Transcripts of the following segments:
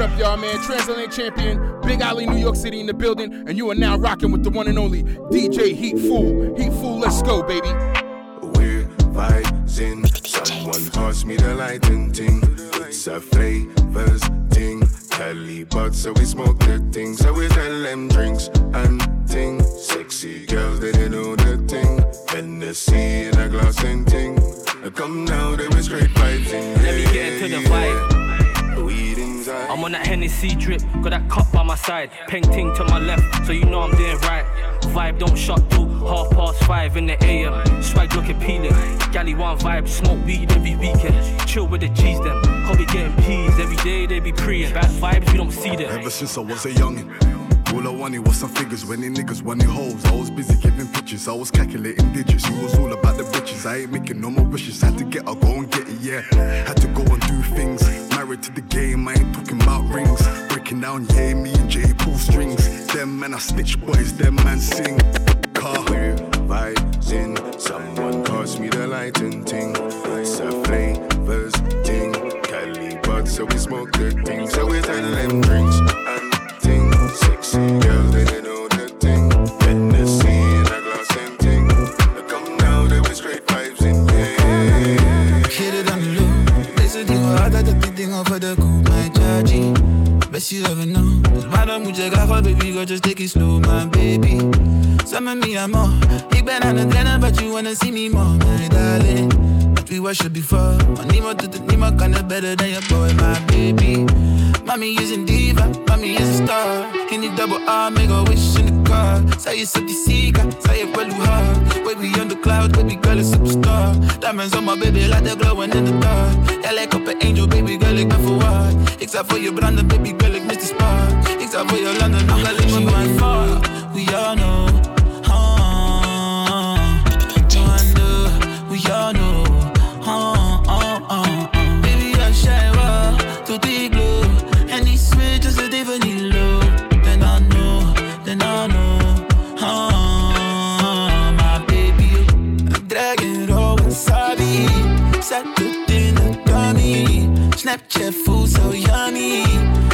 What up, y'all, man? Transatlantic champion, Big Alley, New York City in the building, and you are now rocking with the one and only DJ Heat Fool. Heat Fool, let's go, baby. We're vibing. Someone pass me the lighting ting. It's a flavors ting. Cali but so we smoke the thing. So we tell them drinks and ting. Sexy girls, they, they know the thing. Hennessy in a glass and ting. Come now, they be straight vibes in. Let me get into the vibe. Weed inside. I'm on that Hennessy drip, got that cup by my side. Peng ting to my left, so you know I'm doing right. Vibe don't shut till half past five in the AM. Swag look appealing. Galley one vibe, smoke weed every weekend. Chill with the G's them. Hobby getting peas every day, they be preying. Bad vibes, we don't see them. Ever since I was a youngin'. All I wanted was some figures when they niggas wanted hoes. I was busy giving pictures, I was calculating digits. It was all about the bitches. I ain't making no more wishes. Had to get, I go and get it, yeah. Had to go and do things. Married to the game, I ain't talking about rings. Breaking down, yeah, me and Jay pull strings. Them man, I snitch boys, them man sing. Car. We're. Someone pass me the lighting ting. It's a flavors ting. Cali but so we smoke the thing. So we tell them drinks. Sexy girls, they, they know the thing. Hennessy in a glass and ting. Come now, they be straight vibes in. Yeah. Hit it on the low. Deze dingen altijd op die dingen voor de koe, mijn chargy. Best you ever know. Dus waarom moet je graag wat, baby, girl, just take it slow, my baby. Some me, I'm more. Ik ben aan het rennen, but you wanna see me more, my darling. We worship before. Maar niemand doet het, niemand het better than your boy, my baby. Mommy is een diva, mommy is a star. In die double R, make a wish in the car. Zij is op die zieke, zij heeft wel hoe hard. Baby on the cloud, baby girl is superstar. Diamonds on my baby, like they're glowing in the dark. Jij lijkt op een angel, baby girl, ik ben verwaard. Ik sta voor je branden, baby girl, ik mis die spark. Ik sta voor je nog alleen maar mijn fuck. We all know. Snapchat food so yummy.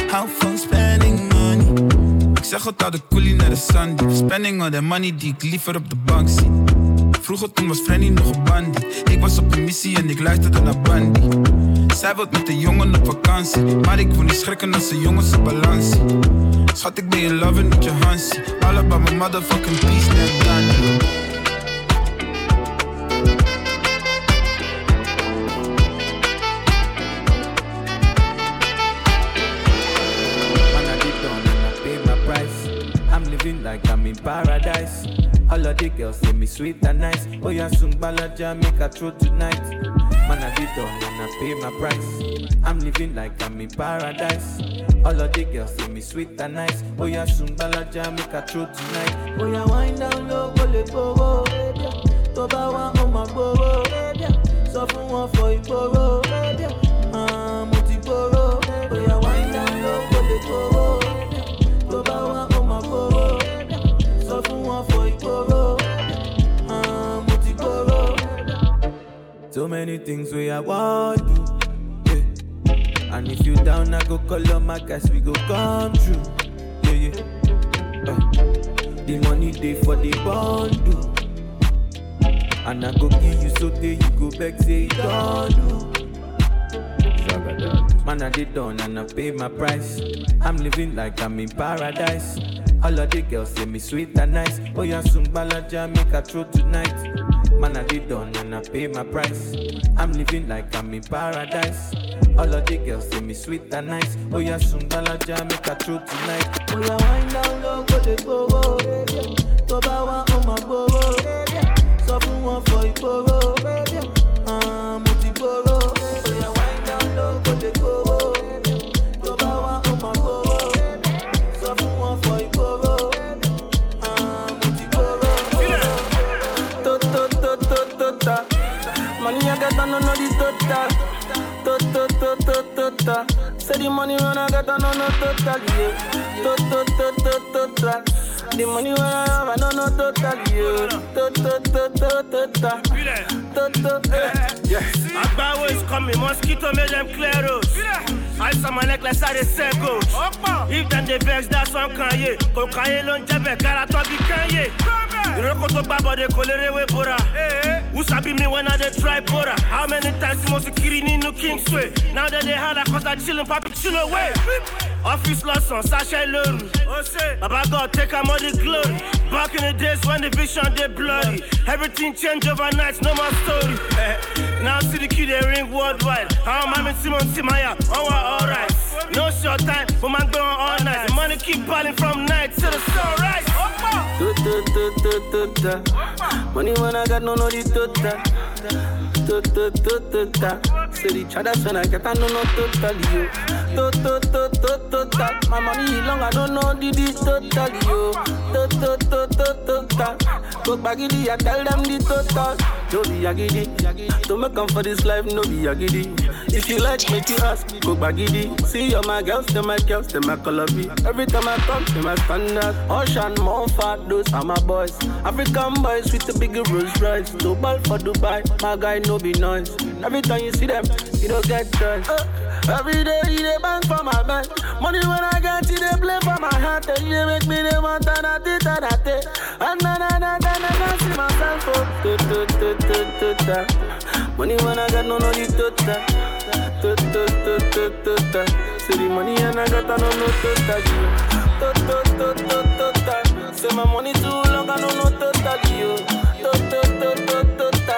Hou van spending money. Ik zeg het al de coolie naar de Sunday. Spending all that money die ik liever op de bank zie. Vroeger toen was Frenny nog een bandie. Ik was op een missie en ik luisterde naar Bandy. Zij wil met de jongen op vakantie. Maar ik wil niet schrikken als de jongens op balans. Schat, ik ben je lover, niet je Hansie. All about my motherfucking peace, damn done. Like I'm in paradise. All of the girls say me sweet and nice. Oh, yeah, soon balaja make a throw tonight. Man, I did done and I pay my price. I'm living like I'm in paradise. All of the girls say me sweet and nice. Oh, yeah, soon balaja make a throw tonight. Oh, yeah, wind down low, go let go. Tó bá wá, ó máa many things we I want do. Yeah. And if you down, I go call on my guys, we go come true. Yeah, yeah. Uh, the money day for the bundle. And I go give you so day you go back, say don't do. Man, I did done and I pay my price. I'm living like I'm in paradise. All of the girls say me sweet and nice. Oh, yeah, soon balaja make a throw tonight. Man, I did done and I pay my price. I'm living like I'm in paradise. All of the girls say me sweet and nice. Oh, yeah, soon balaja make a throw tonight. Oh, yeah, wind down low, go the go. Tó to to ta. Say the money when I get, I don't total. Yeah. To to to to to ta. The money when I have, I don't total. Yeah. To to to to to ta. To to. eh. Agbawo is coming, mosquito make them clear roads. Ice on my necklace like I say go. If them they vex, that's why I'm Kanye. Go Kanye ló ń jẹ́bẹ̀ kára tó bí Kanye. Ìrókò tó gbà bọ̀dẹ̀ kò lérè wé bora. Who sabi me when I dey try bora? How many times mo sì kiri nínú Kingsway? Now that they hard, I cause I chillin', papi chill away. Office lọ́sàn, sachet lóru. Baba God take am all the glory. Back in the days when the vision dey blurry. Everything change overnight, no more story. Eh, Now see the kid they ring worldwide. How am I Simon Timaya? Oh, alright. No short time, but man going all night. The money keep piling from night to the sunrise. Do, do, do, do. Money when I got no no the do, da. Do, do, do. Say the chadas when I get I no no totally yo. Do, do, do. My money long I don't know the the totally yo. Do, do, do, do, do, da. Go I tell them the total. No be agidi. Don't make come for this life, no be agidi. If you like, make you ask, go baggy. See all my girls, them my girls, them my color B. Every time I come, them my standard. Ocean, more fat, those are my boys. African boys with the big Rolls Royce. Ball for Dubai, my guy no be noise. Every time you see them, you don't get choice. Uh, every day you dey bang for my bank. Money when I get it, they play for my heart. And you make me the want and I did and I did. Na na na na na na see myself oh. Do do do do do da. Money when I got no no the do da. Do do do do do da. See the money and I got a no no do da. Do do do do do da. Say my money too long, I no no do do do da. Do da do da.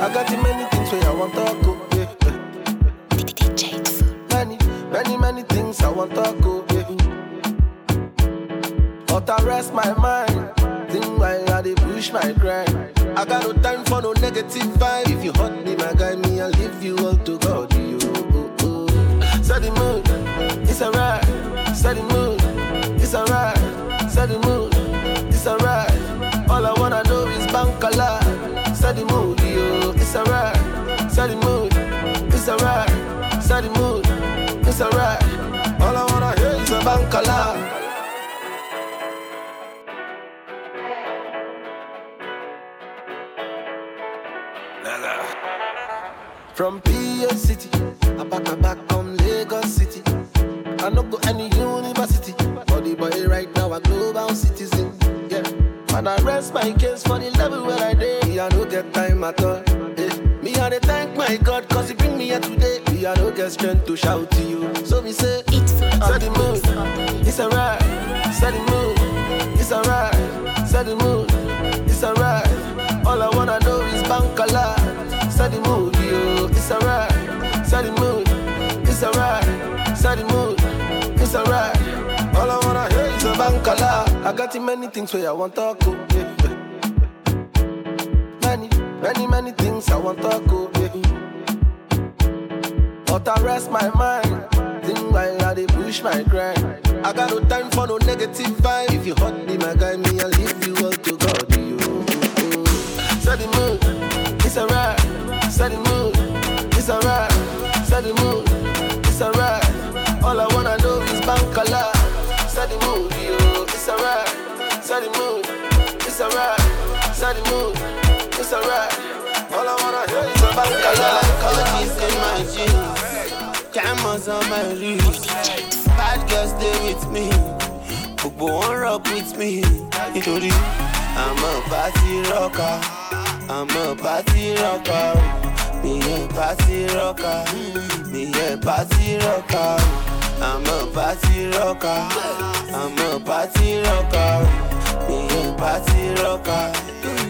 I got the many things where I want to go. Many, many, things I want to go. Yeah. But I rest my mind. Think why I dey push my grind. I got no time for no negative vibe. If you hurt me, my guy, me I'll leave you all to God. You, oh, oh. Set the mood, it's alright. Set the mood, it's alright. From PA City, I back I back from Lagos City. I no go any university, but the boy right now a global citizen. Yeah, and I rest my case for the level where I. Me I no get time at all. Eh. Me I dey thank my God cause he bring me here today. Me I no get strength to shout to you. So me say, set the mood, it's alright. Set the mood, it's alright. Set the mood, Set the mood, it's alright. Set the mood, it's alright. All I wanna hear is a bank a. I got too many things where I want to go. Oh, yeah. Many, many, many things I want to go. Oh, yeah. But I rest my mind. Think while I dey push my grind. I got no time for no negative vibe. If you hurt me, my guy, me I'll leave you all to God. You. Set the mood, it's alright. Set the mood, it's alright. Set the mood, it's alright. All I wanna do is bank a lot. Set the mood, yo, it's alright. Set the mood, it's alright. Set the mood, it's alright. All I wanna hear is a bank a lot. Cody's in my jeans, cameras on my wrist. Bad girls stay with me, gbogbo wọn rock with me. Nítorí I'm a party rocker, I'm a party rocker. Mi yẹ party rocker, mi yẹ party rocker. I'm a party rocker, I'm a party rocker. Mi yẹ party rocker,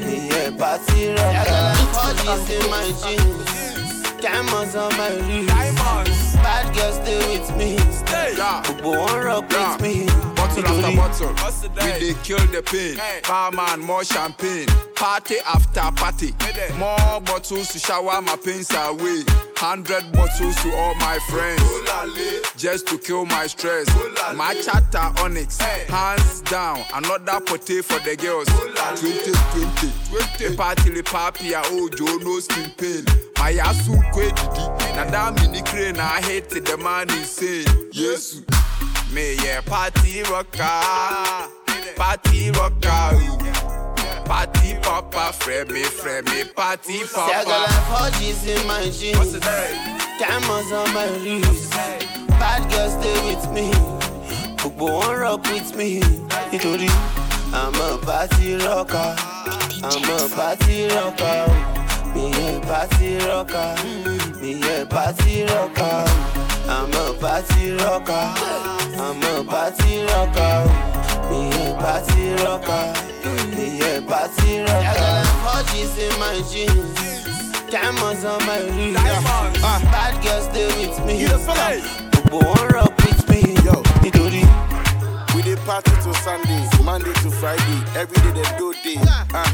mi yẹ party rocker. Cody's in my jeans. Diamonds on my wrist. Bad girls stay with me. Gbogbo wọn rock with me. Bottle after bottle, we dey kill the pain. Barman, more champagne. Party after party, more bottles to shower my pains away. Hundred bottles to all my friends, just to kill my stress. My chatter onyx, hands down. Another potty for the girls. 2020, the party le papi a ojo no skin pain. My asu kwe didi, na da mini crane I hate the man insane. Yesu. Me yeah party rocker, party rocker, party popper, frame me, frame me, party Say I got popper. like four G's in my jeans. What's the name? Diamonds on my wrist. Bad girls stay with me. Gbogbo wọn rock with me. Nítorí I'm a party rocker. I'm a party rocker. Me a party rocker. Me a party rocker. I'm a party rocker. I'm a party rocker. Me a party rocker. Me a party rocker. I got like in my jeans. Diamonds on my wrist. Uh, bad girls stay with me. Gbogbo wọn rock with me. Yo. Nítorí We dey party till Sunday, Monday to Friday. Every day they do day. Uh,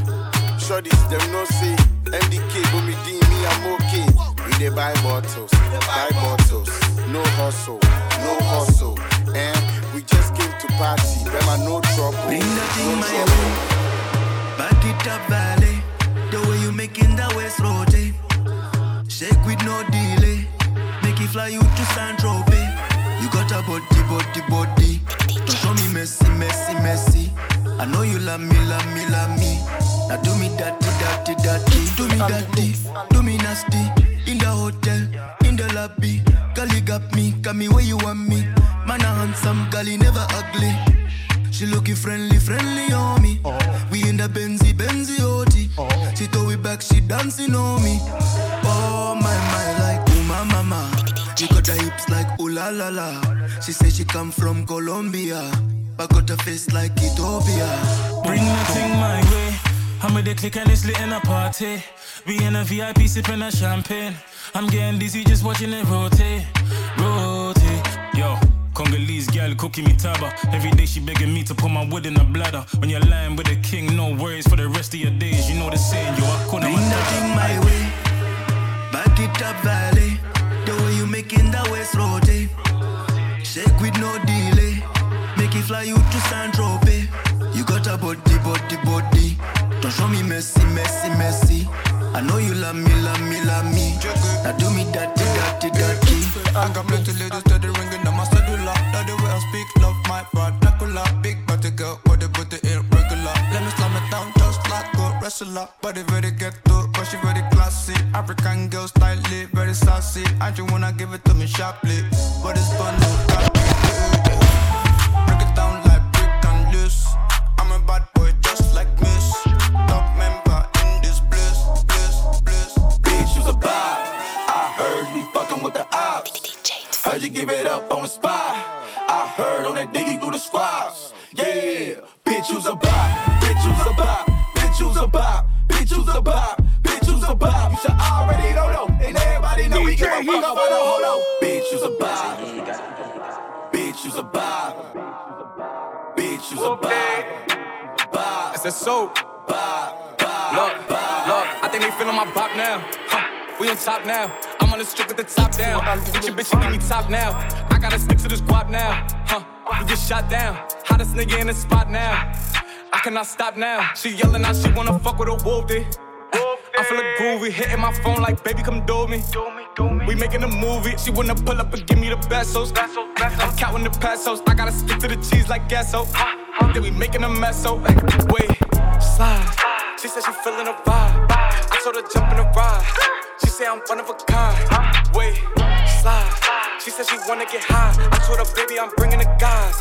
Shorties, them no say. MDK, but me D, me, I'm okay. We dey buy bottles, buy bottles. No hustle, no hustle. And we just came to party. Remember, no trouble. Bring that thing no my trouble. way. Back it up, valley. The way you making that waist rotate. Eh? Shake with no delay. Make it fly you to San Tropez. You got a body, body, body. Don't show me messy, messy, messy. I know you love me, love me, love me. Now do me dirty, dirty, dirty. Do me dirty, do me nasty. In the hotel, in the lobby. Girl, you got me, got me where you want me. Man, a handsome, girl, he never ugly. She looking friendly, friendly on me. We in the Benzy, Benzy OT. She throw it back, she dancing on me. Oh my my, like ooh my mama. She got her hips like ooh la la la. She say she come from Colombia, but got a face like Ethiopia. Bring that thing my way. I'm with the click and it's lit in a party. We in a VIP sipping a champagne. I'm getting dizzy just watching it rotate, rotate. Yo, Congolese gal cooking me taba. Every day she begging me to put my wood in her bladder. When you're lying with a king, no worries for the rest of your days. You know the saying, yo, I couldn't Bring that thing my way. Back it up, valley. Fly you to San Tropez. You got a body, body, body. Don't show me messy, messy, messy. I know you love me, love me, love me. Now do me dirty, dirty, dirty. I got plenty ladies steady ringing on my cellular. Love the way I speak, love my vernacular. Big body girl, body body irregular. Let me slam it down just like a wrestler. Body very ghetto, but she very classy. African girl style, very sassy. I just wanna give it to me sharply, me now. I gotta stick to this guap now. Huh, we get shot down. Hottest nigga in the spot now. I cannot stop now. She yelling out, she wanna fuck with a wolf, dude. I feel like groovy, hitting my phone like, baby, come do me. We making a movie. She wanna pull up and give me the pesos. I'm counting the pesos. I gotta stick to the cheese like gasso. Then we making a mess, so wait, slide. She said she feeling a vibe. I told her jump in the ride. She said I'm one of a kind. Wait, slide. She said she wanna get high. I told her, baby, I'm bringing the guys.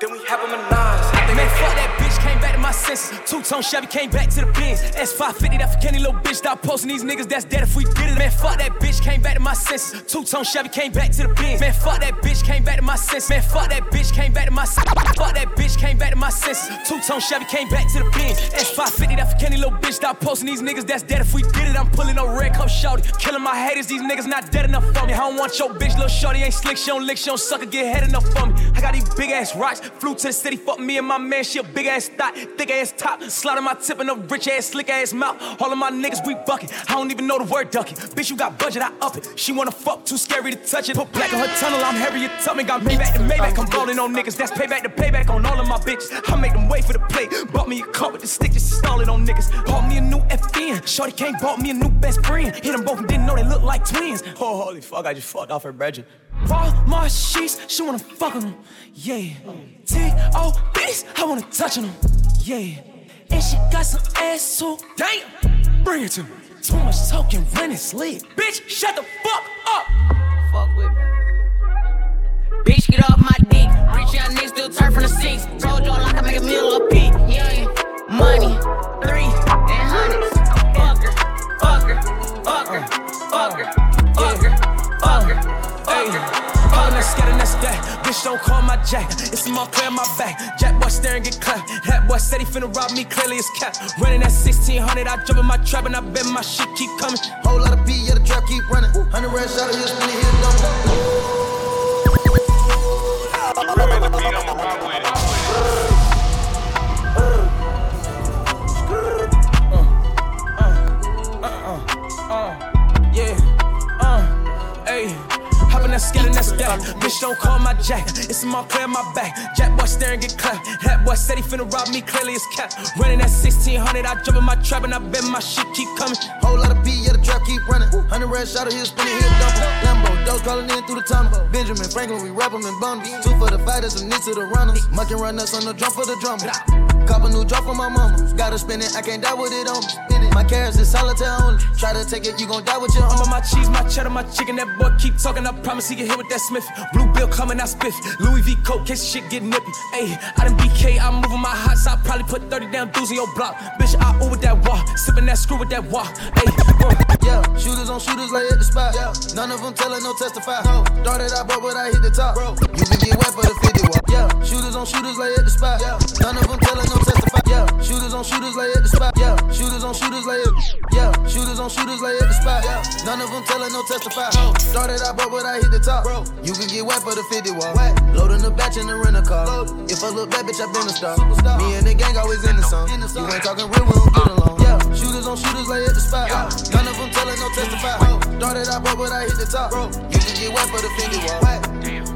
Then we have a menage. Man, fuck that bitch, came back to my senses. Two tone Chevy came back to the Benz. S550, that for Kenny little bitch. Stop posting these niggas, that's dead if we did it. Man, fuck that bitch, came back to my senses. Two tone Chevy came back to the Benz. Man, fuck that bitch, came back to my senses. Man, fuck that bitch, came back to my senses. Fuck that bitch, came back to my senses. Two tone Chevy came back to the Benz. S550, that for Kenny little bitch. Stop posting these niggas, that's dead if we did it. I'm pulling no red cup shorty. Killing my haters, these niggas not dead enough for me. I don't want your bitch, little shorty ain't slick, she don't lick, she don't suck or get head enough for me. I got these big ass rocks, flew to the city, fuck me and my man, she a big ass thought, thick ass top, slide on my tip in a rich ass, slick ass mouth. All of my niggas, we bucket. I don't even know the word ducking. Bitch, you got budget, I up it. She wanna fuck, too scary to touch it. Put black in her tunnel, I'm Harriet Tubman. Got Maybach to Maybach, I'm ballin' on niggas. That's payback to payback on all of my bitches. I make them wait for the plate. Bought me a car with the stick, just stalling on niggas. Bought me a new FN. Shorty came, bought me a new best friend. Hit them both and didn't know they look like twins. Oh, holy fuck, I just fucked off her brethren. Raw my sheets, she wanna fuck on them. Yeah. T.O.B.s, I wanna touch on them. Yeah. And she got some ass, so damn. Bring it to me. Too much talking, rent is lit. Bitch, shut the fuck up. Fuck with me. Bitch, get off my dick. Rich young niggas still turn from the seats. Told y'all I make a meal a peak. Yeah, money, three, and hundreds. Fucker, fucker, fucker, fucker, scared and that's that. Bitch, don't call my jack. It's more clear my back. Jack boy staring, get clapped. Hat boy said he finna rob me, clearly it's cap. Running at 1600, I jump in my trap and I bet my shit keep coming. Whole lot of P, yeah, the trap keep running. 100 rand shot of here, spin it, hit double. Uh, uh, uh, yeah, uh, ayy. Hoppin' that scared and that's that. Bitch, don't call my jack. It's more clear my back. Jack boy staring, get clapped. Hat boy said he finna rob me, clearly it's cap. Running at 1600, I jump in my trap and I bet my shit keep coming. Whole lot of P, yeah, the trap keep running. 100 rand shot of here, spin it, hit double. Lambo, those calling in through the tunnel. Benjamin Franklin, we rap 'em in bundles. Two for the fighters, and knee to the runners. Mucking run us on the drum for the drummer. Cop a new drop for my mama. Gotta spin it, I can't die with it on me. My carrots is solitaire only. Try to take it, you gon' die with your I'm own. on my cheese, my cheddar, my chicken. That boy keep talking. I promise he can hit with that Smith. Blue bill coming, I spiff. Louis V coat, case shit get nippy. Ayy, I done BK, I'm moving my hot, I probably put 30 damn dudes in your block. Bitch, I over that wall, sipping that screw with that wall. Ayy, Yeah, shooters on shooters lay at the spot. Yeah, none of them telling no testify. No, thought that I bought, but I hit the top. Bro, you can get wet for the 50 walk. Yeah, shooters on shooters lay at the spot. Yeah, none of them telling no testify. Yeah, shooters on shooters lay at the spot. Yeah, shooters on shooters lay at. Yeah, shooters on shooters lay at the spot. Yeah, none of them telling no testify. That I bought, but I hit the top. Bro, you can get wet for the 50 walk. Loading the batch in the rental car. If I look bad, bitch, I been a star. Me and the gang always in the song. In the song. You ain't talking real, we don't get along. Yeah, shooters on shooters lay at the spot. Yeah. None of them telling no testify. Thought that I bought, but I hit the top. Bro, you can get wet for the 50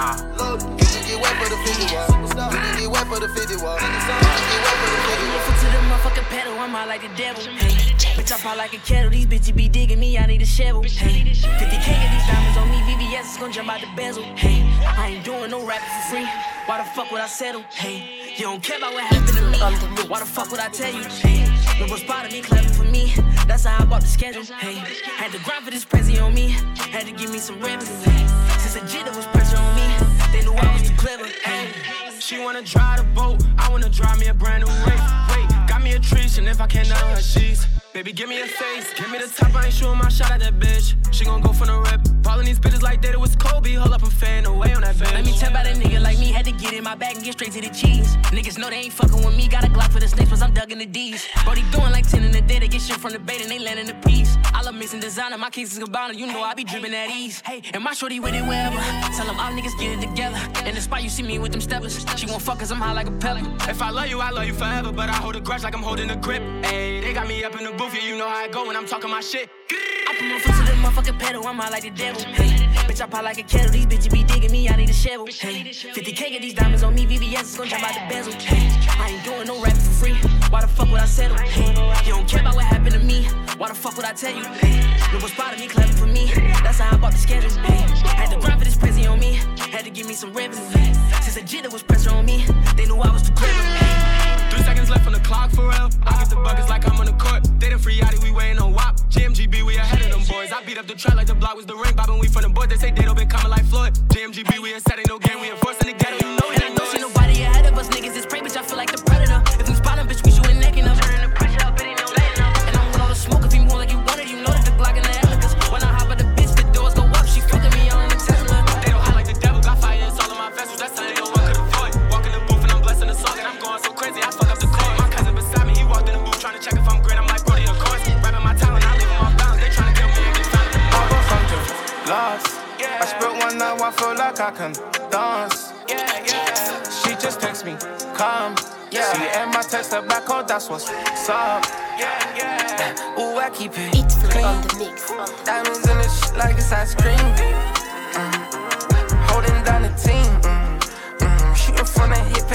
Load, you can get wet for the 50 walk. You can get wet for the 50 walk. You can get wet for the 50 walk. Foot to the motherfucking pedal, I'm out like the devil. Hey, bitch, I pop like a kettle. These bitches be digging me, I need a shovel. Hey, 50k of these diamonds on me, VVS is gonna jump out the bezel. Hey, I ain't doing no rapping for free. Why the fuck would I settle? Hey, you don't care about what happened to me. Why the fuck would I tell you? Hey, no one spotted me, clever for me. That's how I bought the schedule. Hey, had to grind for this prezi on me. Had to give me some revenue. Hey, since the jitter was they knew I was too clever. Hey, She wanna drive the boat, I wanna drive me a brand new race. Wait, got me a treat, and if I can't know her sheets. Baby, give me a face, give me the top, I ain't shooting my shot at that bitch. She gon' go for the rip. Following these bitches like that, it was Kobe. Hold up, I'm fading away on that bitch. Let me tell about a nigga like me, had to get in my bag and get straight to the cheese. Niggas know they ain't fucking with me, got a Glock for the snakes, but I'm dug in the D's. Brody doing like 10 in the day, they get shit from the bait and they land in the piece. I love mixing designer, my case is Gabbana, you know I be dripping at ease. Hey, and my shorty with it wherever. Tell them all niggas get it together. In the spot, you see me with them steppers. She won't fuck cause I'm high like a pellet. If I love you, I love you forever, but I hold a grudge like I'm holding a grip. Hey, they got me up in the booth, yeah, you know how I go when I'm talking my shit. I put my foot to the motherfucking pedal, I'm out like the devil. Hey, bitch, I pop like a kettle, these bitches be digging me, I need a shovel. Hey, 50k of these diamonds on me, VVS is gonna jump out the bezel. Hey, I ain't doing no rapping for free. Why the fuck would I settle? Hey, you don't care about what happened to me. Why the fuck would I tell you? Hey, no one spotted me, clever for me. That's how I bought the schedule. Hey, had to grind for this prezi on me. Had to give me some revenue. Since the jitter was pressure on me, they knew I was too clever. Left on the clock for real. I get the buckets like I'm on the court. They done free Yachty, we waiting on WAP. GMGB, we ahead of them boys. I beat up the trap like the block was the ring. Bobbing, we from the board. They say they don't been coming like Floyd. GMGB, we ain't setting no game. We enforcing the ghetto. You know and I know see nobody ahead of us. Niggas is prey, bitch. I feel like the predator. Now, I feel like I can dance. Yeah, yeah. She just text me, come. Yeah. See, and my text her back, oh, that's what's up. Yeah, yeah. Ooh, I keep it clean. Diamonds in the shit like it's ice cream. Mm. Holding down the team. Mm. Mm. Shooting from the hip,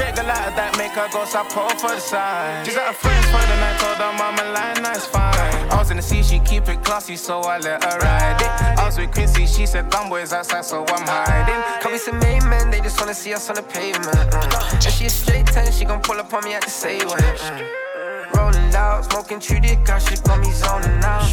straight the light that make her go stop pull for the side. She's at her friends for the night, told her mama line, nice fine. I was in the sea, she keep it classy, so I let her ride it. I was with Quincy, she said dumb boys outside, so I'm hiding. Can we some main men, they just wanna see us on the pavement. Mm. And she a straight ten, she gon' pull up on me at the same way. Mm. Rolling loud, smoking treated, got shit got me zoning out.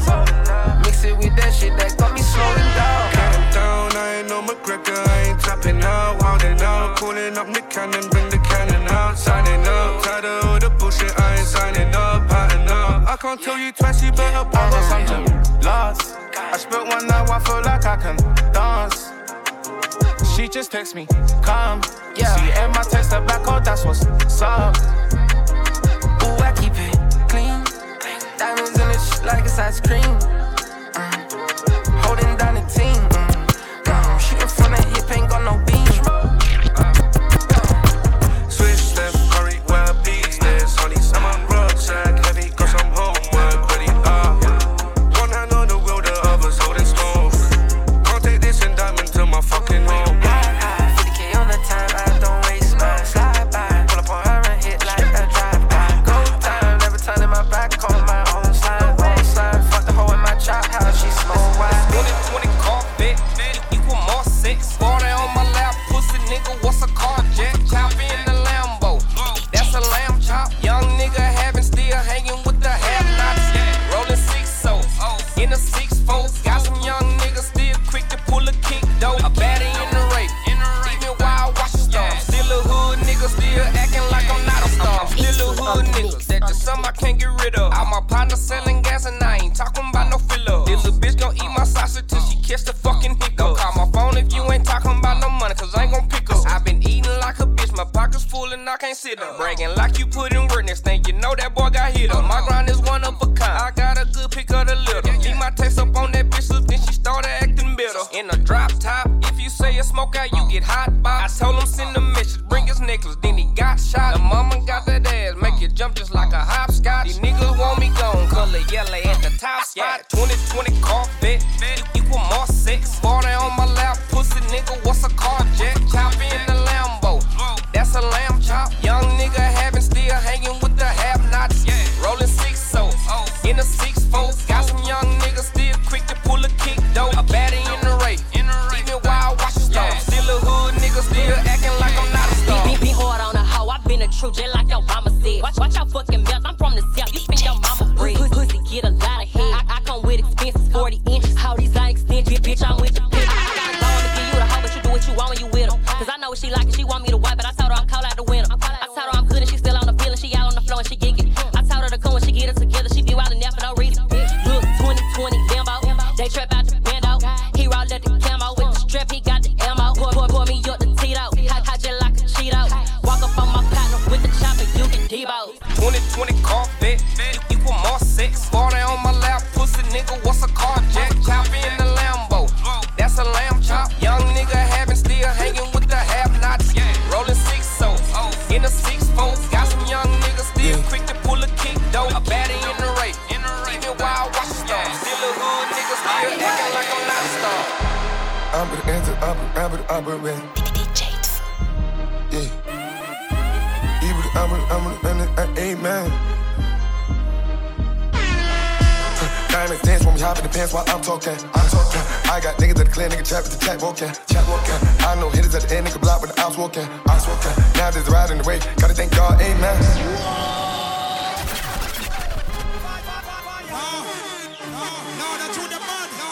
Mix it with that shit that got me slowing down. Counting down, I ain't no McGregor, I ain't tapping out, wilding out, calling up Nick Cannon, bring the cannon out, signing up, tired of all the bullshit, I ain't signing up, patting up. I can't tell you twice, you better pop or something. Lost, I spent one now, I feel like I can dance. She just text me, come. Yeah. See, and my text her back, oh, that's what's up. Ooh, I keep it clean. Diamonds in the sh- like it's ice cream. Can't get rid of. All my partners selling gas and I ain't talking about no filler. This little bitch gon' eat my sausage till she catch the fucking hiccup. Don't call my phone if you ain't talking about no money, cause I ain't gon' pick up. i been eating like a bitch, my pockets full and I can't sit up. Bragging like you put in work, next thing you know that boy got hit up. My grind is one of a kind. I got a good pick of the litter. Keep my text up on that bitch, so then she started acting bitter. In a drop top, if you say a smoke out, you get hot box. I told him send a I'm with the answer, I'm with, I'm with, I'm with, with. Yeah. He with, I'm with, I'm with, and uh, amen. Diamond dance when we hop in the pants while I'm talking. I'm talking. I got niggas that clear, nigga chat with the chat walking. Chat walking. I know hitters at the end, nigga block with the ops walking. Ops walking. Now there's a ride in the way. Gotta thank God, amen.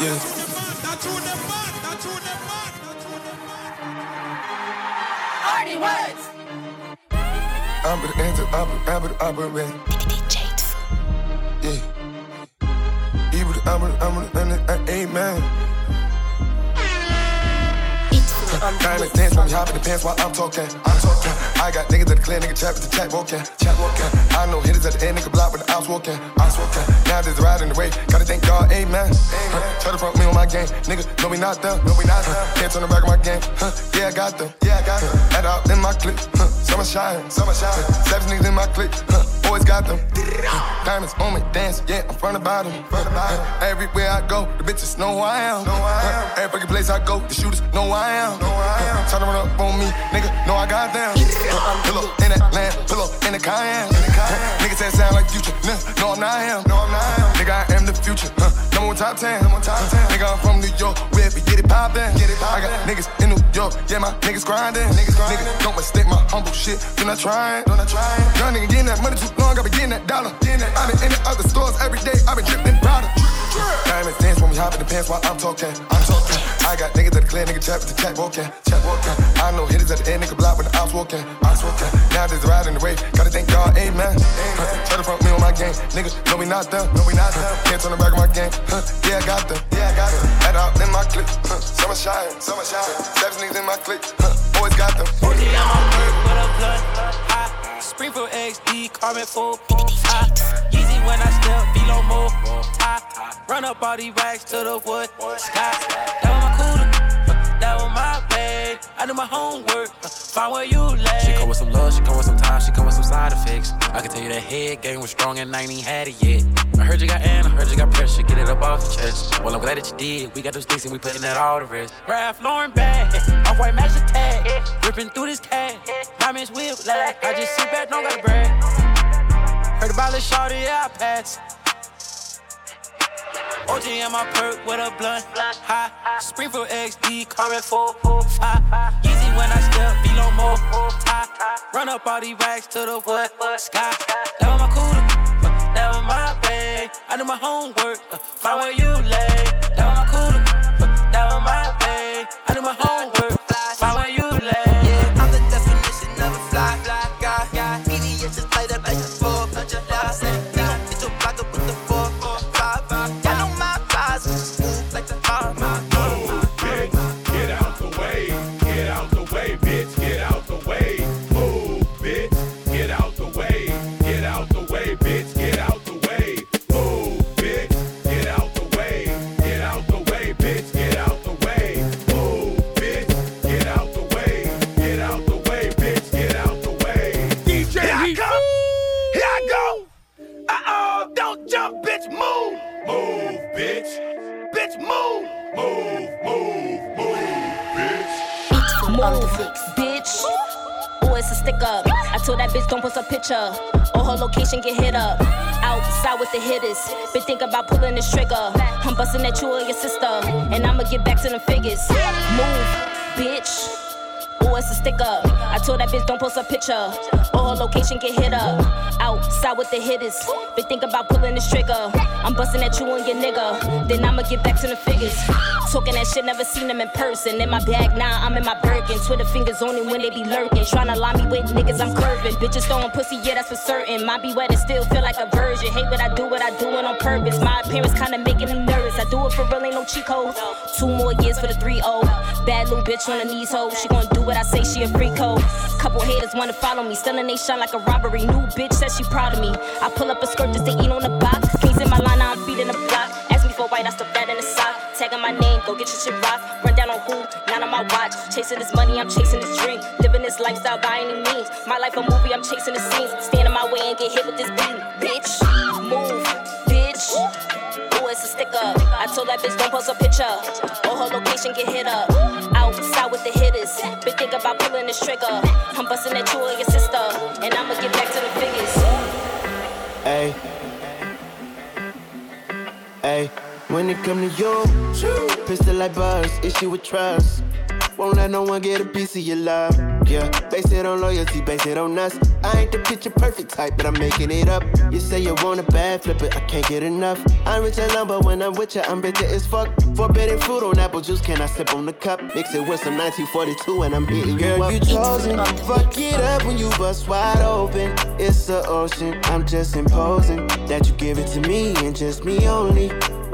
Yeah. Hardy words. I'm the answer, I'm I'm with, I'm with, Yeah. With, I'm with, I'm and uh, amen. Diamond dance when we hop in the pants while I'm talking. I'm talking. I got niggas that clear, nigga chat with the chat walking. Chat walking. I know hitters at the end, nigga block with the ops walking. Ops walking. Now there's a ride in the way. Gotta thank God, amen. Huh. Try to front me on my game. Nigga, no, we not them. No, we not them. Can't turn the back of my game. Huh. Yeah, I got them. Yeah, I got them. Add out in my clip. Huh. Summer shine. Summer shine. Seven niggas in my clip. Huh. Always got them. Huh. Diamonds on me, dance. Yeah, I'm front about them. Front about huh. Everywhere I go, the bitches know who I am. Know who I am. Every fucking place I go, the shooters know who I am. Know who I am. Try to run up on me, nigga. Know I got them. Huh. Pillow in that land, pillow in the Cayenne. Niggas say it sound like future. No, I'm not him. No, I'm not him. Nigga, I am the future. Huh. Number one top ten. Number one top ten. Nigga, I'm from New York. We have get it poppin'. Get it poppin'. I got niggas in New York. Yeah, my niggas grindin'. Niggas grindin'. Nigga, don't mistake my humble shit. Do not try it, do not try it. Young nigga getting that money too long, I been getting that dollar. I been in the other stores every day, I been dripping powder. Diamonds dance when we hop in the pants while I'm talking. I'm talking. I got niggas that clear, nigga chat with the chat walking. Chat walking. I know hitters at the end, nigga block when the ops walking. Ops walking. Now there's a ride in the way. Gotta thank God, amen. Try to front me on my game. Nigga, no, we not them. No, we not them. Can't turn the back of my game. Huh. Yeah, I got them. Yeah, I got them. Head out in my clip. Huh. Summer shine. Summer shine. Seven niggas in my clique. Huh. Always got them. 40 on my bird with a blood. High. Springfield XD, carbon full. High. Easy when I step, below more. High. Run up all these racks to the wood. Sky. That was my cooler. That was my bag. I do my homework. Uh, find where you lay. She come with some love, she come with some time, she come with some side effects. I can tell you that head game was strong and I ain't even had it yet. I heard you got Anna, I heard you got pressure, get it up off your chest. Well, I'm glad that you did. We got those things and we putting that all the rest. Ralph Lauren bag, off white match tag, ripping through this tag. Diamonds whip lag, I just sit back, don't gotta brag. Heard about the shorty, yeah, I pass. OG in my perk with a blunt, high. Springfield XD, carbon full, high. Easy when I step, below more, high. Run up all these racks to the wood, sky. That was my cooler, that was my bag. I do my homework, uh, find where you lay. That was my cooler, that was my bag. I do my homework, That bitch don't post a picture. Or her location get hit up. Outside with the hitters. Been thinking about pulling this trigger. I'm busting at you or your sister. And I'ma get back to them figures. Move, bitch. Oh, it's a stick up. I told that bitch don't post a picture. Or her location get hit up. Outside with the hitters. Been thinking about pulling this trigger. I'm busting at you and your nigga. Then I'ma get back to the figures. Talking that shit, never seen them in person. In my bag now, I'm in my Birkin. Twitter fingers only when they be lurking. Tryna lie me with niggas, I'm curving. Bitches throwing pussy, yeah, that's for certain. My be wet and still feel like a virgin. Hate what I do, what I do it on purpose. My appearance kinda making me nervous. I do it for real, ain't no cheat codes. Two more years for the 3 0. Bad little bitch on the knees, ho. She gon' do what I say, she a code. Couple haters wanna follow me. Stunning they shine like a robbery. New bitch says she proud of me. I pull up a skirt just to eat on the box. Kings in my line, now I'm feeding the block. Ask me for white, I stuff that in the go get your shit rock. Run down on who? Not on my watch. Chasing this money, I'm chasing this dream. Living this lifestyle by any means. My life a movie, I'm chasing the scenes. Stand in my way and get hit with this. Bitch, move, bitch. Ooh, it's a stick up. I told that bitch don't post a picture. Or her location get hit up. Outside with the hitters. Been thinking about pulling this trigger. I'm busting at you or your sister. And I'ma get back to the figures. Hey. Hey. When it come to you, pistol like buzz, issue with trust. Won't let no one get a piece of your love. Yeah, base it on loyalty, base it on us. I ain't the picture perfect type, but I'm making it up. You say you want a bad flip it, I can't get enough. I'm rich and lumber when I'm with you, I'm bitter as fuck. Forbidden fruit on apple juice, can I sip on the cup? Mix it with some 1942 and I'm hitting Girl, you up. you chosen. Fuck it up when you bust wide open. It's the ocean, I'm just imposing that you give it to me and just me only.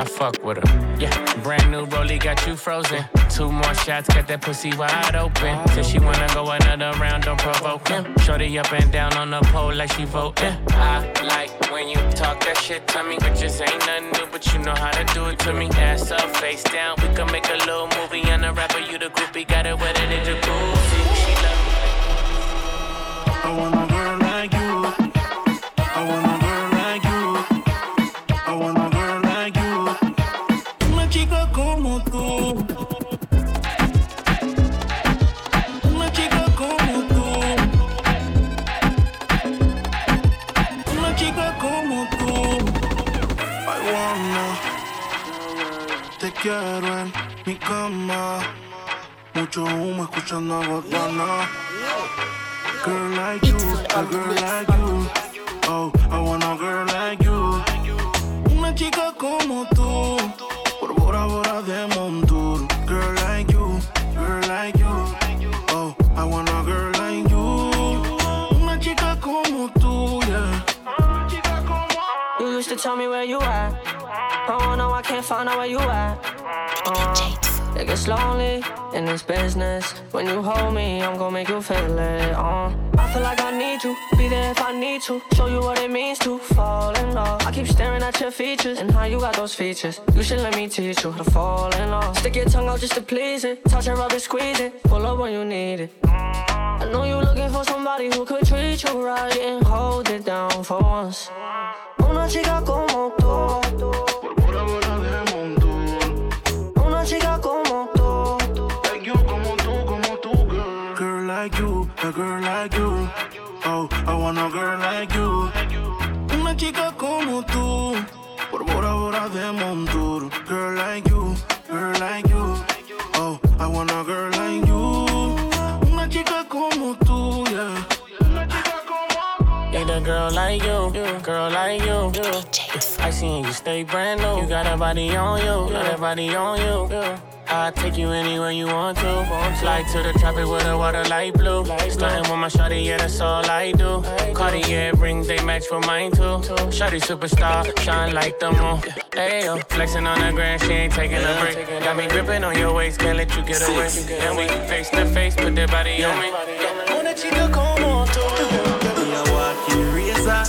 I fuck with her. Yeah, brand new rollie got you frozen. Two more shots, got that pussy wide open. Said she wanna go another round, don't provoke him. Shorty up and down on the pole like she voting. I like when you talk that shit to me. Bitches ain't nothing new, but you know how to do it to me. Ass up, face down, we can make a little movie. And the rapper, you the groupie, got it wetter than jacuzzi. She love me. I want cama. Mucho humo escuchando a Botana. Girl like you, a girl like you. Oh, I want a girl like you. Una chica como tú. Por Bora Bora de Montour. Girl like you, girl like you. Oh, I want a girl like you. Una chica como tú, yeah. You used to tell me where you at. Oh no, I can't find out where you at. Uh, it gets lonely in this business. When you hold me, I'm gonna make you feel it. Uh, I feel like I need to be there if I need to. Show you what it means to fall in love. I keep staring at your features and how you got those features. You should let me teach you how to fall in love. Stick your tongue out just to please it. Touch it, rub it, squeeze it. Pull up when you need it. I know you're looking for somebody who could treat you right and hold it down for once. Una chica como tú. I want a girl like you. Una chica como tú. Por Bora Bora de Montour. Girl like you, girl like you. Oh, I want a girl like you. Una chica como tú, yeah. Need a girl like you, girl like you. I seen you stay brand new. You got a body on you, got a body on you. I take you anywhere you want to. Fly to the tropic with the water light blue. Starting with my shawty, yeah, that's all I do. Cartier rings, they match for mine too. Shawty superstar, shine like the moon. Ayo, flexing on the ground, she ain't taking a break. Got me gripping on your waist, can't let you get away. And we face to face, put that body on me. Una chica como tú. Me a walking razor,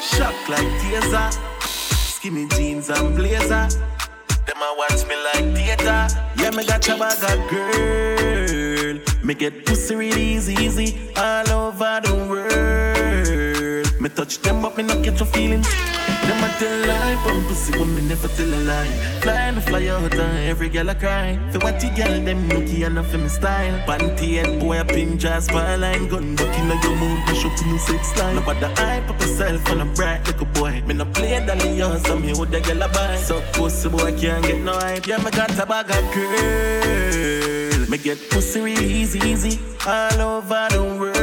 shock like taser. Skinny jeans and blazer. Them a watch me like theater. Yeah, me got a bag of girl. Me get pussy really easy, easy all over the world. Touch them, but me not get your feelings. Them a tell lie, but pussy, woman never tell a lie. Fly and fly out, and every girl a cry. What you girl, them nookie and for me style. Panty head boy, a pin jazz, line gun, buck in your mood, push up to new sex line. Nobody hype up yourself on a bright little boy. Me no play dolly young, so me would the girl a buy. So pussy boy can't get no hype. Yeah, me got a bag of girl. Me get pussy real easy, easy all over the world.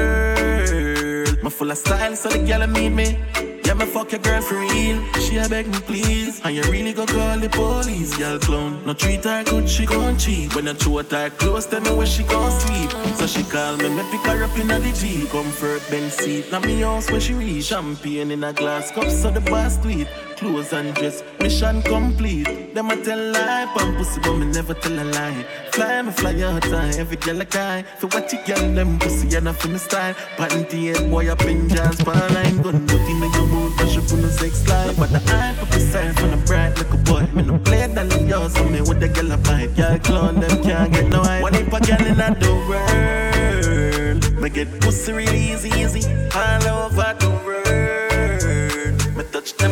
Full of style, so the girl meet me. Yeah, me fuck your girl for real. She a beg me please, and you really go call the police, girl clown. No treat her good, she gon' cheat. When I throat her close, tell me where she gon' sleep. So she call me, me pick her up in the G. Comfort bench seat, now me house where she reach. Champagne in a glass cup, so the boss tweet. Clothes and dress, mission complete. Them a tell lie, pump pussy, but me never tell a lie. Fly me fly out time, every girl a guy. For what you girl, them pussy, and I for me style. Panty head boy up in jazz, gun, but in your mood, push up on the sex life. But the eye for yourself on a bright little boy. Me no play that in yours, so me with the girl a fight. Girl clone, them can't get no hype. What if a girl in the world? Me get pussy really easy, easy, all over the world. Me touch them,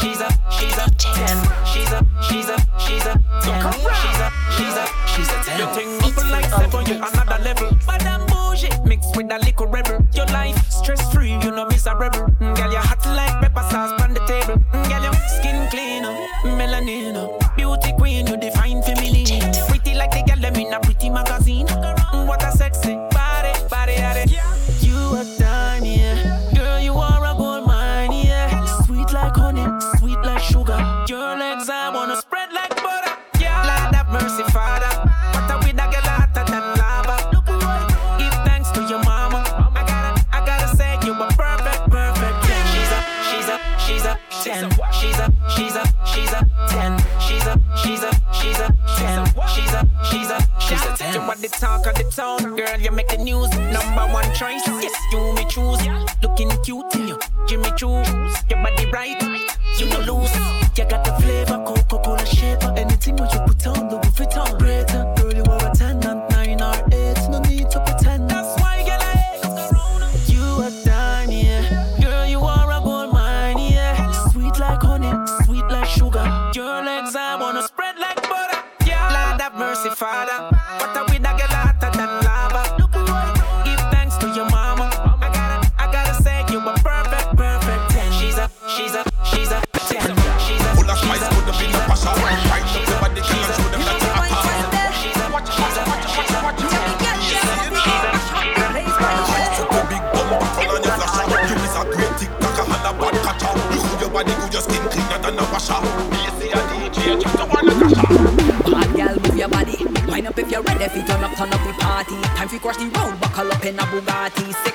she's a, she's a ten. She's a, she's a, she's a ten. She's a, she's a, she's a ten. You ting up like seven, you another level. But I'm bullshit mixed with a little rebel. Your life nobody could just skin clean not on a washer. Girl, move your body. Wind up if you're ready. If you turn up, turn up the party. Time for crash the road, buckle up in a Bugatti.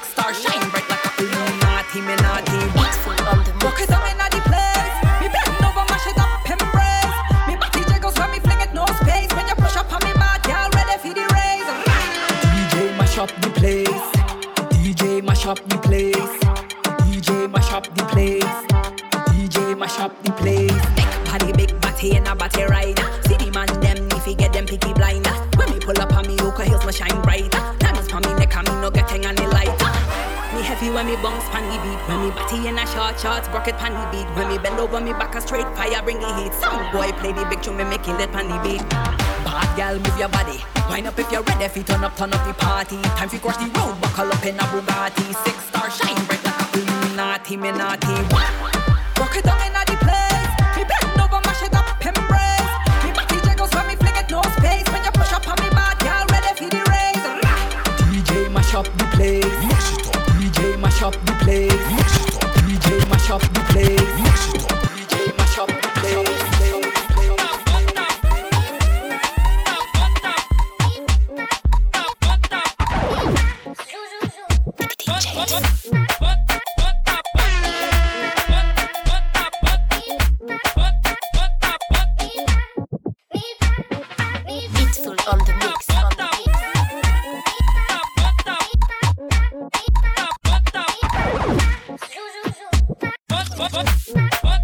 it on the beat. Bad girl, move your body. Wind up if you're ready. Feet turn up, turn up the party. Time to cross the road, buckle up in a Bugatti. Six star shine bright like a Illuminati, Minati. Rock it down Bota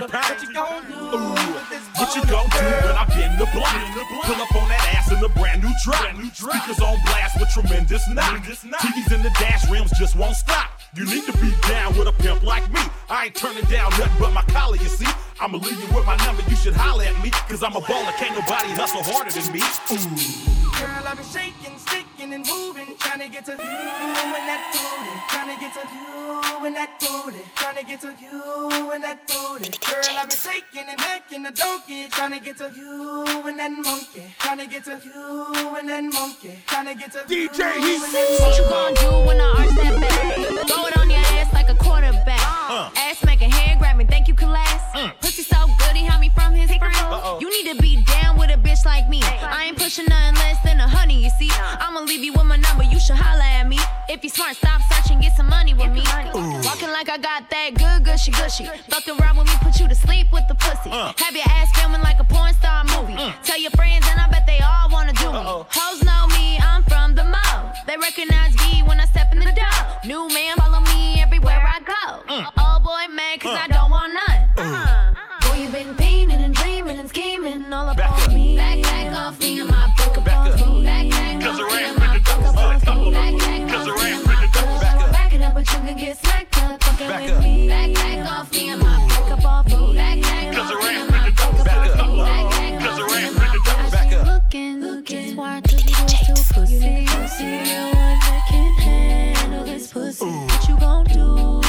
What you gon' do with this baller? What you gon' do when I bend the block? Pull up on that ass in a brand new drop. Speakers on blast with tremendous knock. TVs in the dash rims just won't stop. You need to be down with a pimp like me. I ain't turning down nothing but my collar, you see. I'ma leave you with my number, you should holler at me. Cause I'm a baller, can't nobody hustle harder than me. Ooh. Girl, I've been shaking, sticking, and moving, trying to get to you and that booty, trying to get to you and that booty, trying to get to you and that booty. Girl, I've been shaking and making a donkey, trying to get to you and that monkey, trying to get to you and that monkey, trying to get to DJ What you gonna do when I arch that back? Throw it on your ass like a quarterback. Ass making hair grabbing, thank you, class. Hmm. Pussy so good, he helped me from his friends. You need to be down with a bitch like me. I ain't pushing nothing less than a honey, you see. I'ma leave you with my number, you should holla at me. If you smart, stop searching, get some money with me. Walking like I got that good, gushy, gushy. Fucking around with me, put you to sleep with the pussy. Have your ass filming like a porn star movie. Hmm. Tell your friends, and I bet they all wanna do me. Hoes know me, I'm from the mall. They recognize me when I step in the door. New man, follow me everywhere I go. Oh boy, man, cause I don't want none. Uh-huh. Boy, you been painting and dreaming and scheming all up on me. Back, back off me and my back up off me. Back, back off me and my back up off me. Back, back off me and my back up Back it up, but you can get smacked up. Fucking with me. Back, back off me and my back up off me. Back, back off me and my back up off me. Back, back off me and my back up Looking, looking, smart, cause you do too pussy. Pussy, the one that can handle this pussy. What you gon' do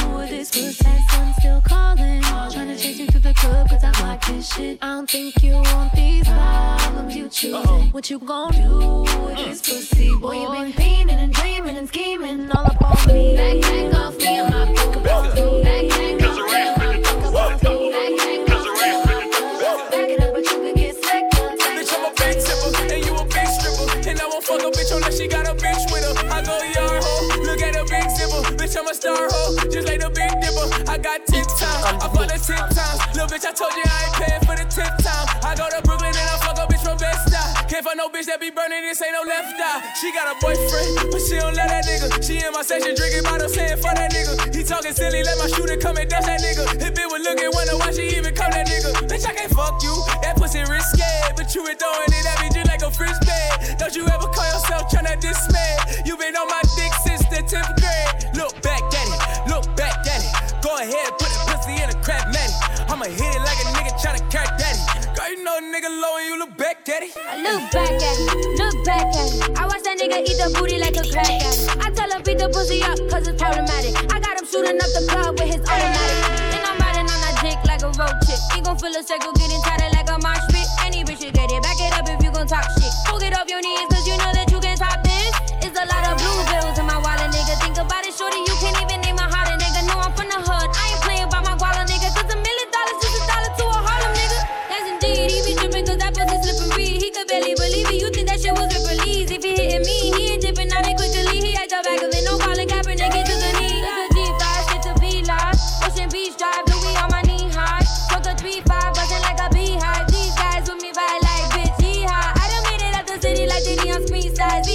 with this pussy? And some still calling, trying to chase you to the club, cause I like this shit. I don't think you want these problems you choosing. What you gon' do with this pussy, boy? You been painting and dreaming and scheming all up on me. Back, back off me and my back up off me. Back, back off me and my back off me. Back, back off me and my back up off me. Back it up, but you can get smacked. Bitch, I'm a big tipper, and you a big stripper. And I won't fuck a bitch unless she got a bitch with her. I go yard hoe, look at a big zipper. Bitch, I'm a star hoe, I got tip time, I fuck the tip times. Little bitch, I told you I ain't paying for the tip time. I go to Brooklyn and I fuck a bitch from Eye. Can't find no bitch that be burning, this ain't no left eye. She got a boyfriend, but she don't let that nigga. She in my section drinking bottle saying fuck that nigga. He talking silly, let my shooter come and dust that nigga. If it was looking, wonder why she even come that nigga. Bitch, I can't fuck you, that pussy risky. But you been throwing it at me just like a frisbee. Don't you ever call yourself tryna dismay? You been on my dick since the 10th it. Ahead, put the pussy in a crap matty. I'ma hit it like a nigga tryna crack daddy. Girl, you know a nigga low and you look back it. I look back at it, look back at it. I watch that nigga eat the booty like a crack addict. I tell him beat the pussy up, cause it's problematic. I got him shooting up the club with his automatic. Then I'm riding on that dick like a road chick. He gon' feel a circle getting tighter like a marsh pit. Any bitch should get it, back it up if you gon' talk shit. Go get off your knees, cause you know on screen size.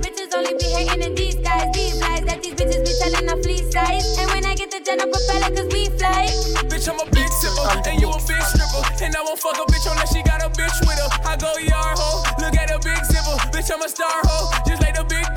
Bitches only be hating in these lies that these bitches be telling a fleece size. And when I get the propeller cause we fly. Bitch, I'm a big sipper, and you a big stripper. And I won't fuck a bitch unless she got a bitch with her. I go yard hoe, look at a big zipper. Bitch, I'm a star hoe, just like the big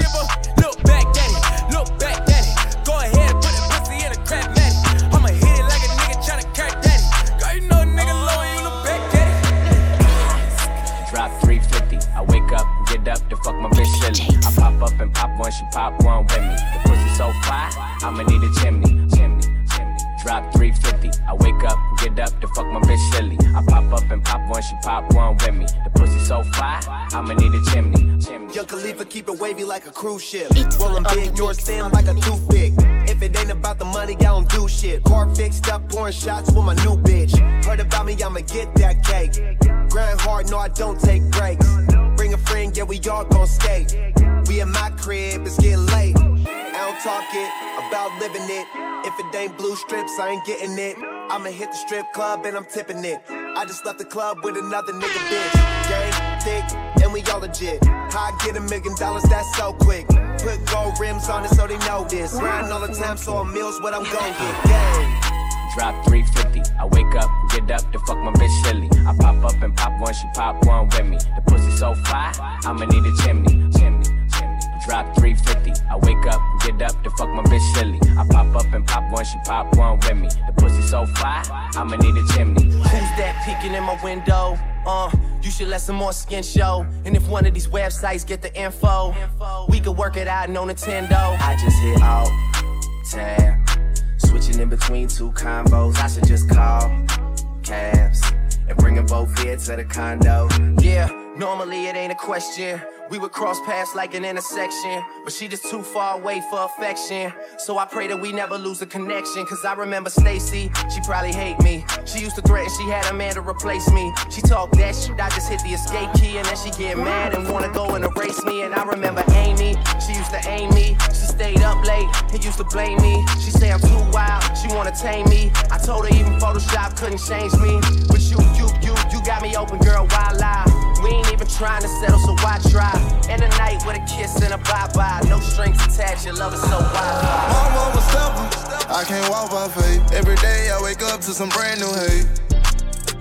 pop up and pop one, she pop one with me. The pussy so fly, I'ma need a chimney. Chimney, chimney. Drop 350. I wake up get up to fuck my bitch silly. I pop up and pop one, she pop one with me. The pussy so fly, I'ma need a chimney. chimney. Young Khalifa keep it wavy like a cruise ship. Rolling big, yours thin like a toothpick. If it ain't about the money, I don't do shit. Car fixed up, pouring shots with my new bitch. Heard about me, I'ma get that cake. Grind hard, no, I don't take breaks. Bring a friend, yeah, we all gon' skate. At my crib, it's getting late. I don't talk it about living it. If it ain't blue strips, I ain't getting it. I'ma hit the strip club and I'm tipping it. I just left the club with another nigga bitch. Gang, thick, and we all legit. How I get a million dollars, that's so quick. Put gold rims on it so they know this. Riding all the time, so a meal's what I'm gon' get. Gang. Drop 350. I wake up, get up to fuck my bitch silly. I pop up and pop one, she pop one with me. The pussy so fly, I'ma need a. Chimney, chimney. Drop 350. I wake up, get up to fuck my bitch silly. I pop up and pop one, she pop one with me. The pussy so fly, I'ma need a chimney. Who's that peeking in my window? Uh, you should let some more skin show. And if one of these websites get the info, we could work it out, no Nintendo. I just hit alt tab. Switching in between two combos, I should just call cabs and bring them both here to the condo. Yeah, normally it ain't a question. We would cross paths like an intersection, but she just too far away for affection. So I pray that we never lose the connection. Cause I remember Stacy, she probably hate me. She used to threaten she had a man to replace me. She talked that shit, I just hit the escape key, and then she get mad and wanna go and erase me. And I remember Amy, she used to aim me. She stayed up late and used to blame me. She say I'm too wild, she wanna tame me. I told her even Photoshop couldn't change me. But you, you, you, you got me open, girl, why lie? Even trying to settle, so why try? And a night with a kiss and a bye-bye. No strings attached, your love is so wild. Mama stubborn, I can't walk by faith. Every day I wake up to some brand new hate.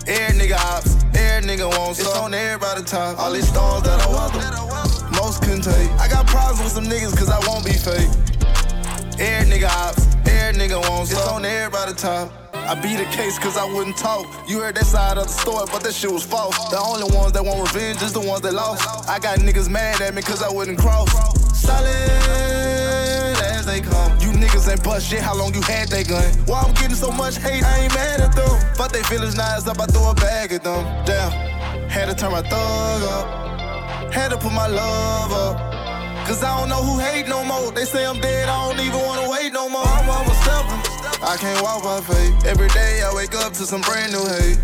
Air nigga ops, air nigga wants It's on everybody top. All these storms that I welcome, most couldn't take. I got problems with some niggas cause I won't be fake. Air nigga ops, air nigga wants It's on everybody top. I beat the case cause I wouldn't talk. You heard that side of the story, but that shit was false. The only ones that want revenge is the ones that lost. I got niggas mad at me cause I wouldn't cross. Solid as they come. You niggas ain't bust shit, how long you had that gun? Why I'm getting so much hate, I ain't mad at them. But they feelings now up, I throw a bag at them. Damn, had to turn my thug up. Had to put my love up. Cause I don't know who hate no more. They say I'm dead, I don't even wanna wait no more. I'm, I'm. I can't walk by faith. Every day I wake up to some brand new hate.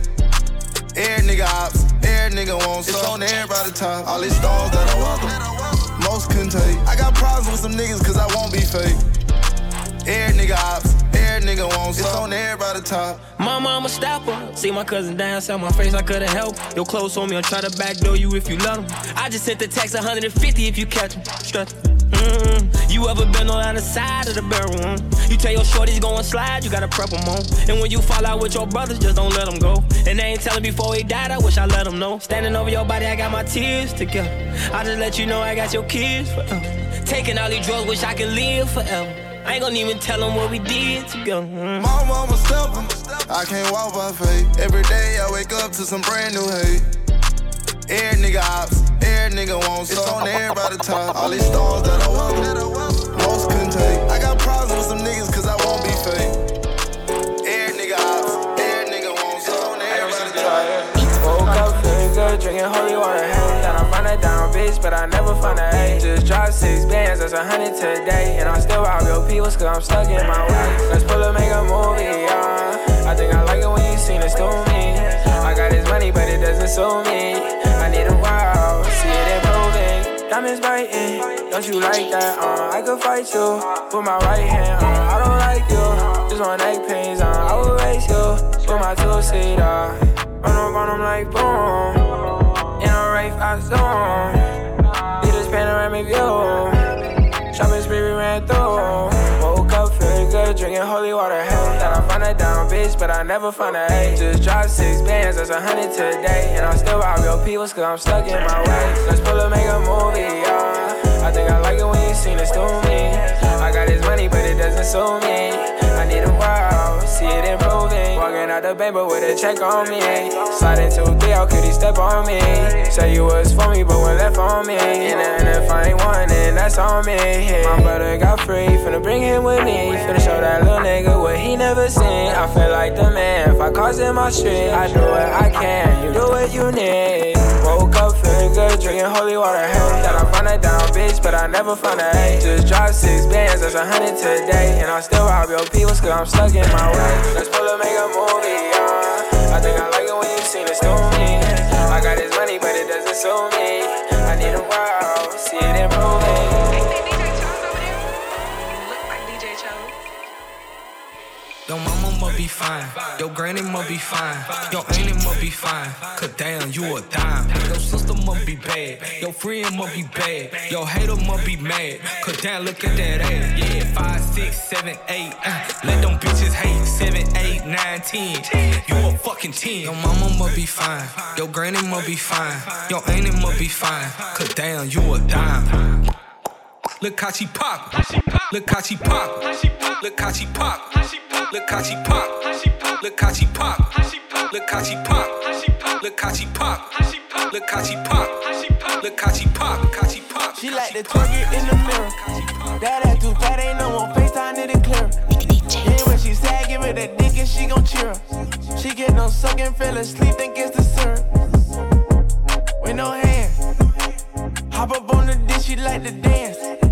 Air nigga ops, air nigga wants It's on everybody top. All these stones that I welcome, most couldn't take. I got problems with some niggas cause I won't be fake. Air nigga ops, air nigga wants It's on everybody top. My mama stopper. See my cousin dance on my face, I couldn't help. Your clothes on me, I'll try to backdoor you if you let them. I just sent the text 150 if you catch them. Strut. Mm-hmm. You ever been on the side of the barrel? Mm? You tell your shorties go and slide, you gotta prep them on. And when you fall out with your brothers, just don't let them go. And they ain't telling before he died, I wish I let them know. Standing over your body, I got my tears together. I just let you know I got your kids forever. Taking all these drugs, wish I could live forever. I ain't gonna even tell them what we did together. Mm. My mama stubborn, I can't walk by faith. Every day I wake up to some brand new hate. Air nigga ops, air nigga wants It's on everybody top. All these stars that I welcome, most couldn't take. I got problems with some niggas cause I won't be fake. Air nigga ops, air nigga wants It's on everybody top. Woke up feeling good, drinking holy water. Hey, then I find that down bitch, but I never find a A. Just dropped six bands, that's a hundred today. And I still rob real people, cause I'm stuck in my way. Let's pull up, make a movie, yeah. I think I like it when you seen it to me. I got this money, but it doesn't suit me. I need a while, see it improving. Diamonds biting, don't you like that? Uh, I could fight you with my right hand. Uh, I don't like you, just want neck pains. Uh, I will race you with my two seater. Run up on them like boom. In a rave, I zone. Need this panoramic view. Shopping spree we ran through. Woke up feeling good, drinking holy water. Hey, a down bitch, but I never find a A. Just dropped six bands, that's a hundred today. And I still rob real people, cause I'm stuck in my way. Let's pull up, make a movie, yeah. I think I like it when you seen it to me. I got this money, but it doesn't suit me. Need a while, see it improving. Walking out the bank, but with a check on me. Sliding two, three, how could he step on me? Say you was for me, but when left on me. And if I ain't one, then that's on me. My brother got free, finna bring him with me. Finna show that little nigga what he never seen. I feel like the man, if I cause in my street, I do what I can, you do what you need. Feeling drinking holy water. Hey, thought I find a down bitch, but I never find a A. Just dropped six bands, that's a hundred today. And I still rob your people, cause I'm stuck in my way. Let's pull up, make a movie, yeah. I think I like it when you seen it to me. I got this money, but it doesn't suit me. I need a while, see it improving. Be fine. Your granny must be fine. Your auntie must be fine. Cause damn, you a dime. Your sister must be bad. Your friend must be bad. Your hater must be mad. Cause damn, look at that ass. Yeah, five, six, seven, eight. Uh, let them bitches hate. Seven, eight, nine, ten. You a fucking ten. Your mama must be fine. Your granny must be fine. Your auntie must be fine. Cause damn, you a dime. Look how she pop. Look how she pop. Look how she pop. Look how she pop. Look how she pop. Look how she pop. Look how she pop. Look how she pop. Look how she pop. Look how she pop. She like to twerk it in the mirror. That ass too fat, ain't no one FaceTime it clear. Yeah, when she sad, give her that dick and she gon' cheer. She get no sucking, fell asleep, think it's the syrup. With no hands. Hop up on the dish, she like to dance.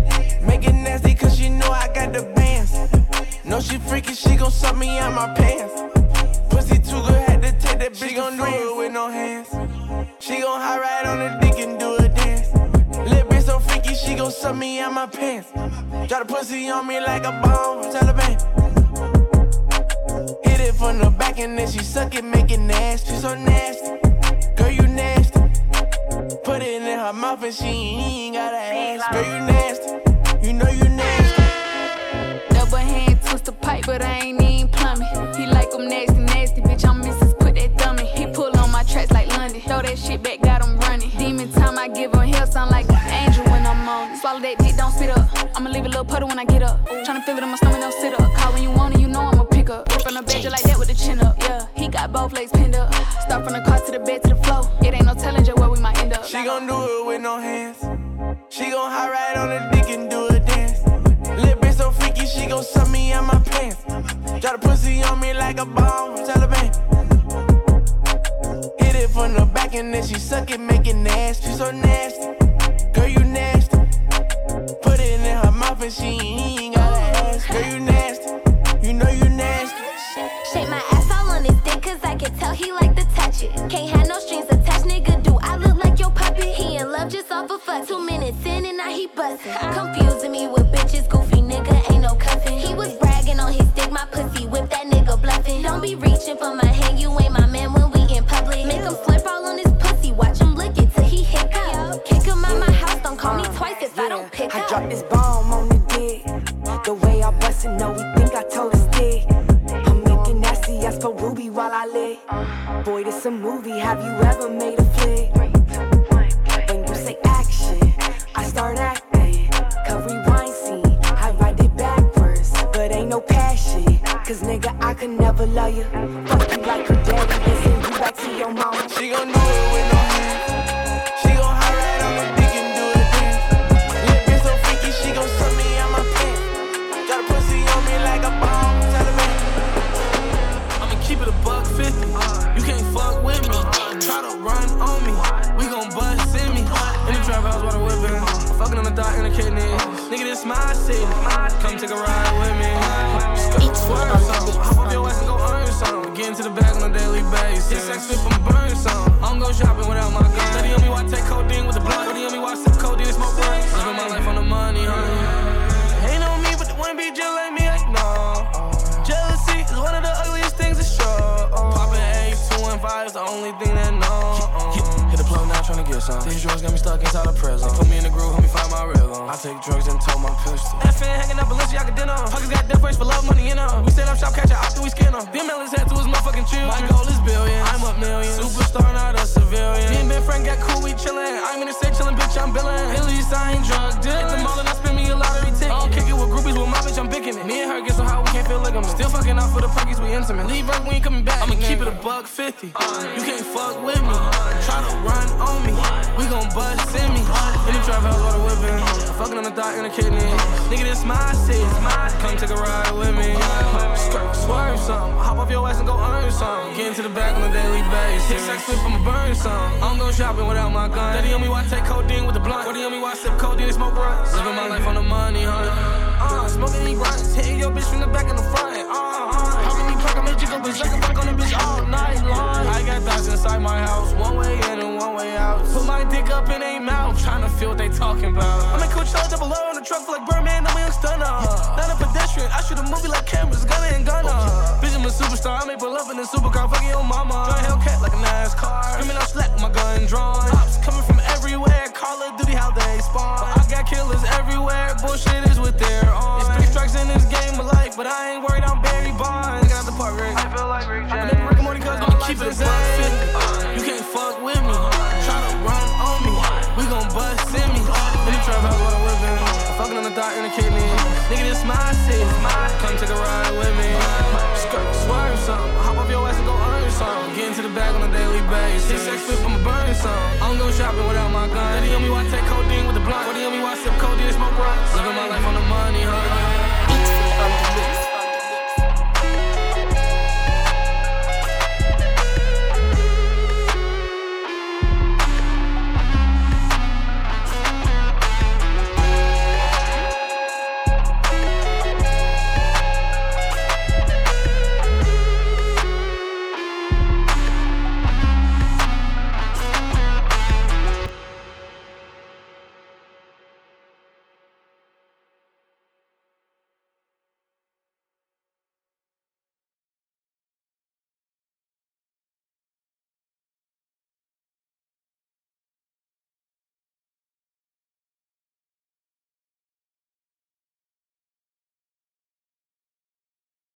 Make it nasty, cause she know I got the bands. Know she freaky, she gon' suck me out my pants. Pussy too good, had to take that bitch. She gon' do it with no hands. She gon' high right on the dick and do a dance. Little bitch so freaky, she gon' suck me out my pants. Drop the pussy on me like a bomb from Taliban. Hit it from the back and then she suck it, make it nasty. She so nasty, girl you nasty. Put it in her mouth and she ain't gotta ask. Girl you nasty, you know you nasty. Double hand twist the pipe, but I ain't even plumbing. He like them nasty, nasty, bitch. I'm Mrs. Put that thumb in. He pull on my tracks like London. Throw that shit back, got him running. Demon time, I give him hell, sound like an angel when I'm on. Swallow that dick, don't spit up. I'ma leave a little puddle when I get up. Tryna feel it in my stomach, don't sit up. Call when you want it, you know I'ma pick up. From the bed, like that with the chin up. Yeah, he got both legs pinned up. Start from the car to the bed to the floor. It ain't no telling just where we might end up. She gon' do it with no hands. She gon' high ride on the she suck me out my pants. Drop the pussy on me like a bomb from Taliban. Hit it from the back and then she suck it, make it nasty. So nasty, girl you nasty. Put it in her mouth and she ain't gotta ask. Girl you nasty, you know you nasty. Shake my ass all on his dick, cause I can tell he like to touch it. Can't have no strings attached, nigga. Do I look like your puppet? He in love just off a fuck. Two minutes in and now he bustin'. Confusing Have you ever made a flick? When you say action, I start acting. Cut rewind scene, I write it backwards, but ain't no passion. Cause nigga, I could never love you. A mouth, tryna feel what they talking about. I'm in Coachella double O on the truck like Birdman, I'm a young stunner. Not a pedestrian, I shoot a movie like cameras, gunner and gunner. Oh, Bitch, I'm a superstar. I may pull up in a supercar, fucking your mama. Drive Hellcat like a NASCAR. Screaming out slap my gun drawn. Cops coming from everywhere. Call of Duty, how they spawn. I got killers everywhere. Bullshit is what they're on. It's three strikes in this game of life, but I ain't worried. I'm bang. Six sex flip, I'ma burn some. I don't go shopping without my gun. Daddy on me, why take codeine with the blunt? Daddy on me, why sip codeine, smoke rocks? Living my life on the money, huh?